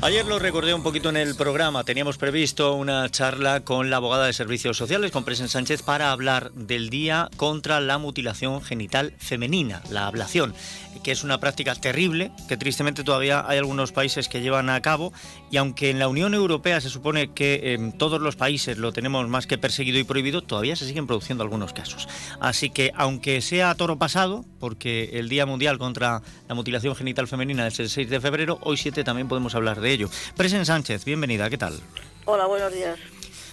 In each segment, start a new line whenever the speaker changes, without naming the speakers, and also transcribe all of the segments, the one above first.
Ayer lo recordé un poquito en el programa. Teníamos previsto una charla con la abogada de Servicios Sociales, con Presen Sánchez, para hablar del Día contra la Mutilación Genital Femenina, la ablación, que es una práctica terrible que tristemente todavía hay algunos países que llevan a cabo. Y aunque en la Unión Europea se supone que en todos los países lo tenemos más que perseguido y prohibido, todavía se siguen produciendo algunos casos. Así que, aunque sea toro pasado, porque el Día Mundial contra la Mutilación Genital Femenina es el 6 de febrero, hoy 7 también podemos hablar de ello. Presen Sánchez, bienvenida, ¿qué tal?
Hola, buenos días.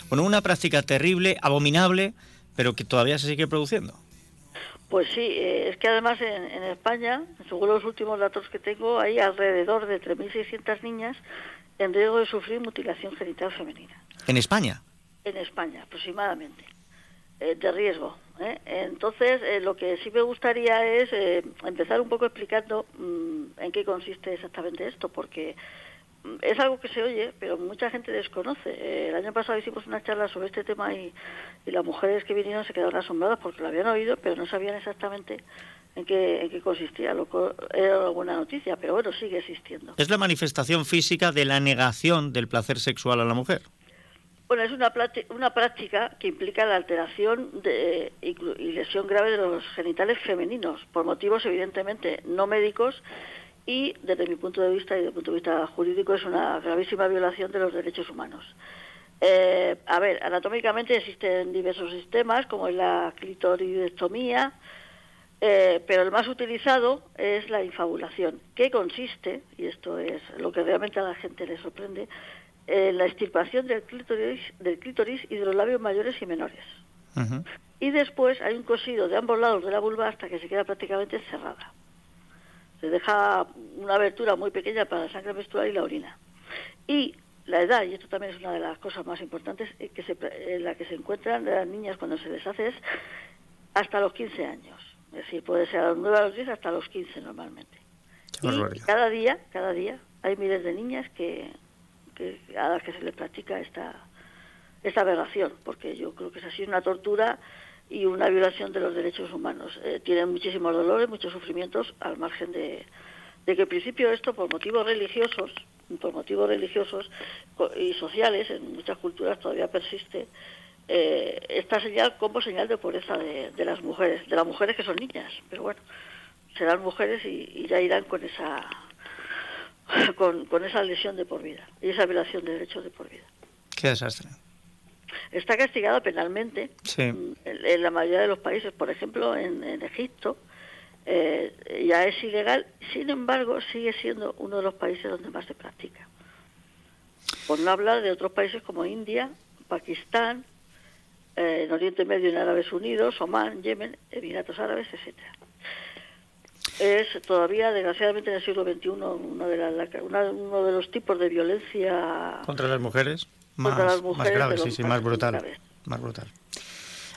Bueno, una práctica terrible, abominable, pero que todavía se sigue produciendo.
Pues sí, eh, es que además en, España, según los últimos datos que tengo, hay alrededor de 3.600 niñas en riesgo de sufrir mutilación genital femenina.
¿En España?
En España, aproximadamente, eh, de riesgo. ¿eh? Entonces, lo que sí me gustaría es empezar un poco explicando mm, en qué consiste exactamente esto, porque es algo que se oye, pero mucha gente desconoce. Eh, el año pasado hicimos una charla sobre este tema y, las mujeres que vinieron se quedaron asombradas porque lo habían oído, pero no sabían exactamente en qué, en qué consistía. Lo era una buena noticia, pero bueno, sigue existiendo.
¿Es la manifestación física de la negación del placer sexual a la mujer?
Bueno, es una, una práctica que implica la alteración de, y lesión grave de los genitales femeninos, por motivos evidentemente no médicos y desde mi punto de vista y desde el punto de vista jurídico es una gravísima violación de los derechos humanos. Eh, a ver, anatómicamente existen diversos sistemas como es la clitoridectomía, eh, pero el más utilizado es la infabulación, que consiste, y esto es lo que realmente a la gente le sorprende, en la extirpación del clítoris, del clítoris y de los labios mayores y menores. Y después hay un cosido de ambos lados de la vulva hasta que se queda prácticamente cerrada se deja una abertura muy pequeña para la sangre menstrual y la orina. Y la edad, y esto también es una de las cosas más importantes eh, que se, en la que se encuentran las niñas cuando se les hace es hasta los 15 años. Es decir, puede ser a los 9 a los 10 hasta los 15 normalmente. Y cada día, cada día hay miles de niñas que, a las que se les practica esta, esta aberración, porque yo creo que es así una tortura y una violación de los derechos humanos. Eh, tienen muchísimos dolores, muchos sufrimientos, al margen de, que en principio esto por motivos religiosos, por motivos religiosos y sociales, en muchas culturas todavía persiste eh, esta señal como señal de pobreza de, las mujeres, de las mujeres que son niñas, pero bueno, serán mujeres y, ya irán con esa con, con esa lesión de por vida y esa violación de derechos de por vida.
Qué desastre.
Está castigado penalmente en, la mayoría de los países. Por ejemplo, en, Egipto eh, ya es ilegal, sin embargo, sigue siendo uno de los países donde más se practica. Por no hablar de otros países como India, Pakistán, eh, en Oriente Medio en Árabes Unidos, Omán, Yemen, Emiratos Árabes, etcétera. Es todavía, desgraciadamente, en el siglo XXI uno de, uno de los tipos de violencia
contra las mujeres más, más grave, sí, sí, más brutal, más brutal.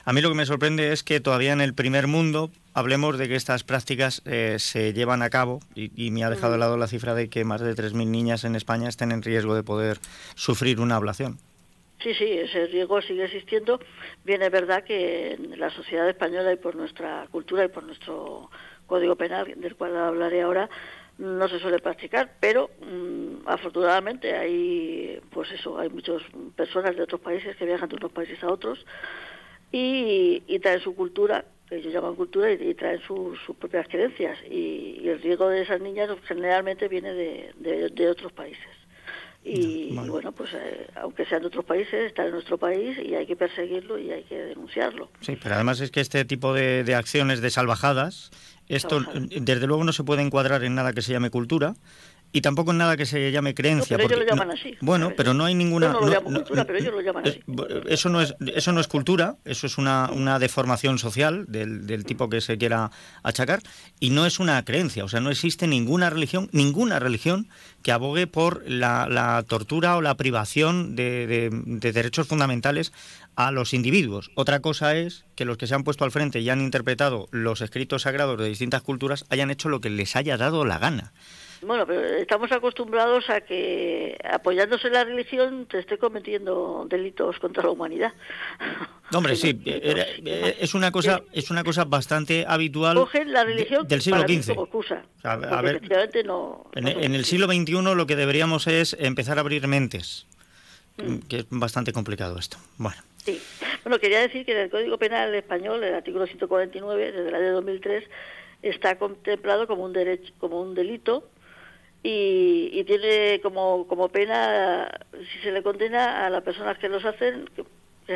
A mí lo que me sorprende es que todavía en el primer mundo hablemos de que estas prácticas eh, se llevan a cabo y, me ha dejado de lado la cifra de que más de 3.000 niñas en España estén en riesgo de poder sufrir una ablación.
Sí, sí, ese riesgo sigue existiendo. Bien, es verdad que en la sociedad española y por nuestra cultura y por nuestro código penal, del cual hablaré ahora, no se suele practicar, pero mm, afortunadamente hay, pues eso, hay muchas personas de otros países que viajan de unos países a otros y, traen su cultura, que ellos llaman cultura, y, traen sus propias creencias. Y, el riesgo de esas niñas generalmente viene de, otros países. Y, bueno, pues eh, aunque sean de otros países, están en nuestro país y hay que perseguirlo y hay que denunciarlo.
Sí, pero además es que este tipo de, de acciones de salvajadas esto, desde luego, no se puede encuadrar en nada que se llame cultura y tampoco en nada que se llame creencia.
pero ellos lo llaman así.
Bueno, pero no hay ninguna.
Yo no lo llamo cultura, pero ellos lo llaman así.
Eso no es, eso no es cultura, eso es una, una deformación social del, del, tipo que se quiera achacar y no es una creencia. O sea, no existe ninguna religión, ninguna religión que abogue por la, la tortura o la privación de, de, de derechos fundamentales a los individuos. Otra cosa es que los que se han puesto al frente y han interpretado los escritos sagrados de distintas culturas hayan hecho lo que les haya dado la gana.
Bueno, pero estamos acostumbrados a que apoyándose en la religión te esté cometiendo delitos contra la humanidad.
hombre, sí, eh, es una cosa es una cosa bastante habitual
Cogen la religión
del siglo XV.
a, ver, no,
en, el siglo XXI lo que deberíamos es empezar a abrir mentes, mm. que es bastante complicado esto. Bueno.
Sí. Bueno, quería decir que en el Código Penal español, el artículo 149, desde el año 2003, está contemplado como un derecho, como un delito y, tiene como, como pena, si se le condena a las personas que los hacen, que,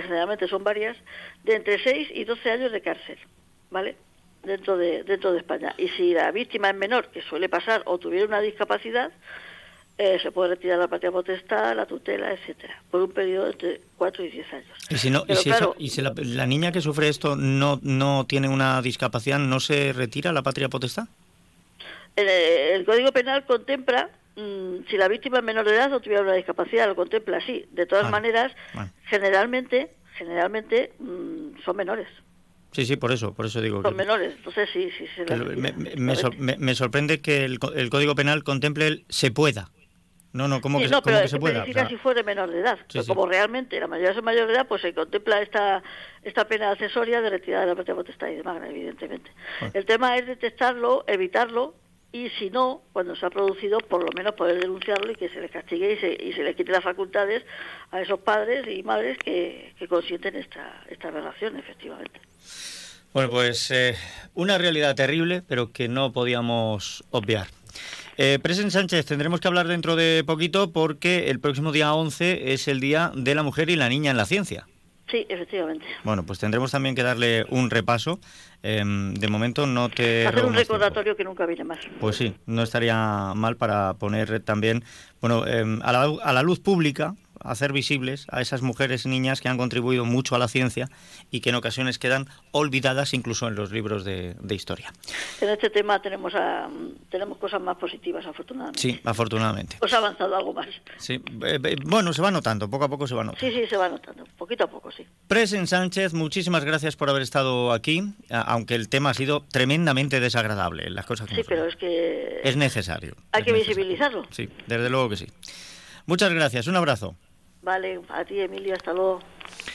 generalmente son varias, de entre 6 y 12 años de cárcel, ¿vale? Dentro de, dentro de España. Y si la víctima es menor, que suele pasar, o tuviera una discapacidad, eh, se puede retirar la patria potestad, la tutela, etcétera, por un periodo entre 4 y 10 años.
Y si, no, y si, la, niña que sufre esto no, no tiene una discapacidad, ¿no se retira la patria potestad?
El, Código Penal contempla, mm, si la víctima es menor de edad o tuviera una discapacidad, lo contempla así. De todas maneras, generalmente, generalmente mm, son menores.
Sí, sí, por eso, por eso digo.
Son menores, entonces sí, sí.
me, me, sorprende que el, el, Código Penal contemple el se pueda. No, no, ¿cómo que, no, pero se pueda?
si fuera menor de edad. como realmente la mayoría es mayor de edad, pues se contempla esta esta pena accesoria de retirada de la patria potestad y demás, evidentemente. El tema es detectarlo, evitarlo, y si no, cuando se ha producido, por lo menos poder denunciarlo y que se le castigue y se, y se le quite las facultades a esos padres y madres que, que consienten esta, esta relación, efectivamente.
Bueno, pues eh, una realidad terrible, pero que no podíamos obviar. Eh, Sánchez, tendremos que hablar dentro de poquito porque el próximo día 11 es el Día de la Mujer y la Niña en la Ciencia.
Sí, efectivamente.
Bueno, pues tendremos también que darle un repaso. Em, de momento no te...
Hacer un recordatorio que nunca viene más.
Pues sí, no estaría mal para poner también, bueno, a, la, a la luz pública hacer visibles a esas mujeres y niñas que han contribuido mucho a la ciencia y que en ocasiones quedan olvidadas incluso en los libros de, historia.
En este tema tenemos tenemos cosas más positivas, afortunadamente.
Sí, afortunadamente.
Pues ha avanzado algo más.
Sí, eh, eh, bueno, se va notando, poco a poco se va notando.
Sí, sí, se va notando, poquito a poco, sí.
Presen Sánchez, muchísimas gracias por haber estado aquí, aunque el tema ha sido tremendamente desagradable, las cosas
Sí, pero es que...
Es necesario.
Hay que visibilizarlo.
Sí, desde luego que sí. Muchas gracias, un abrazo.
Vale, a ti Emilio, hasta luego.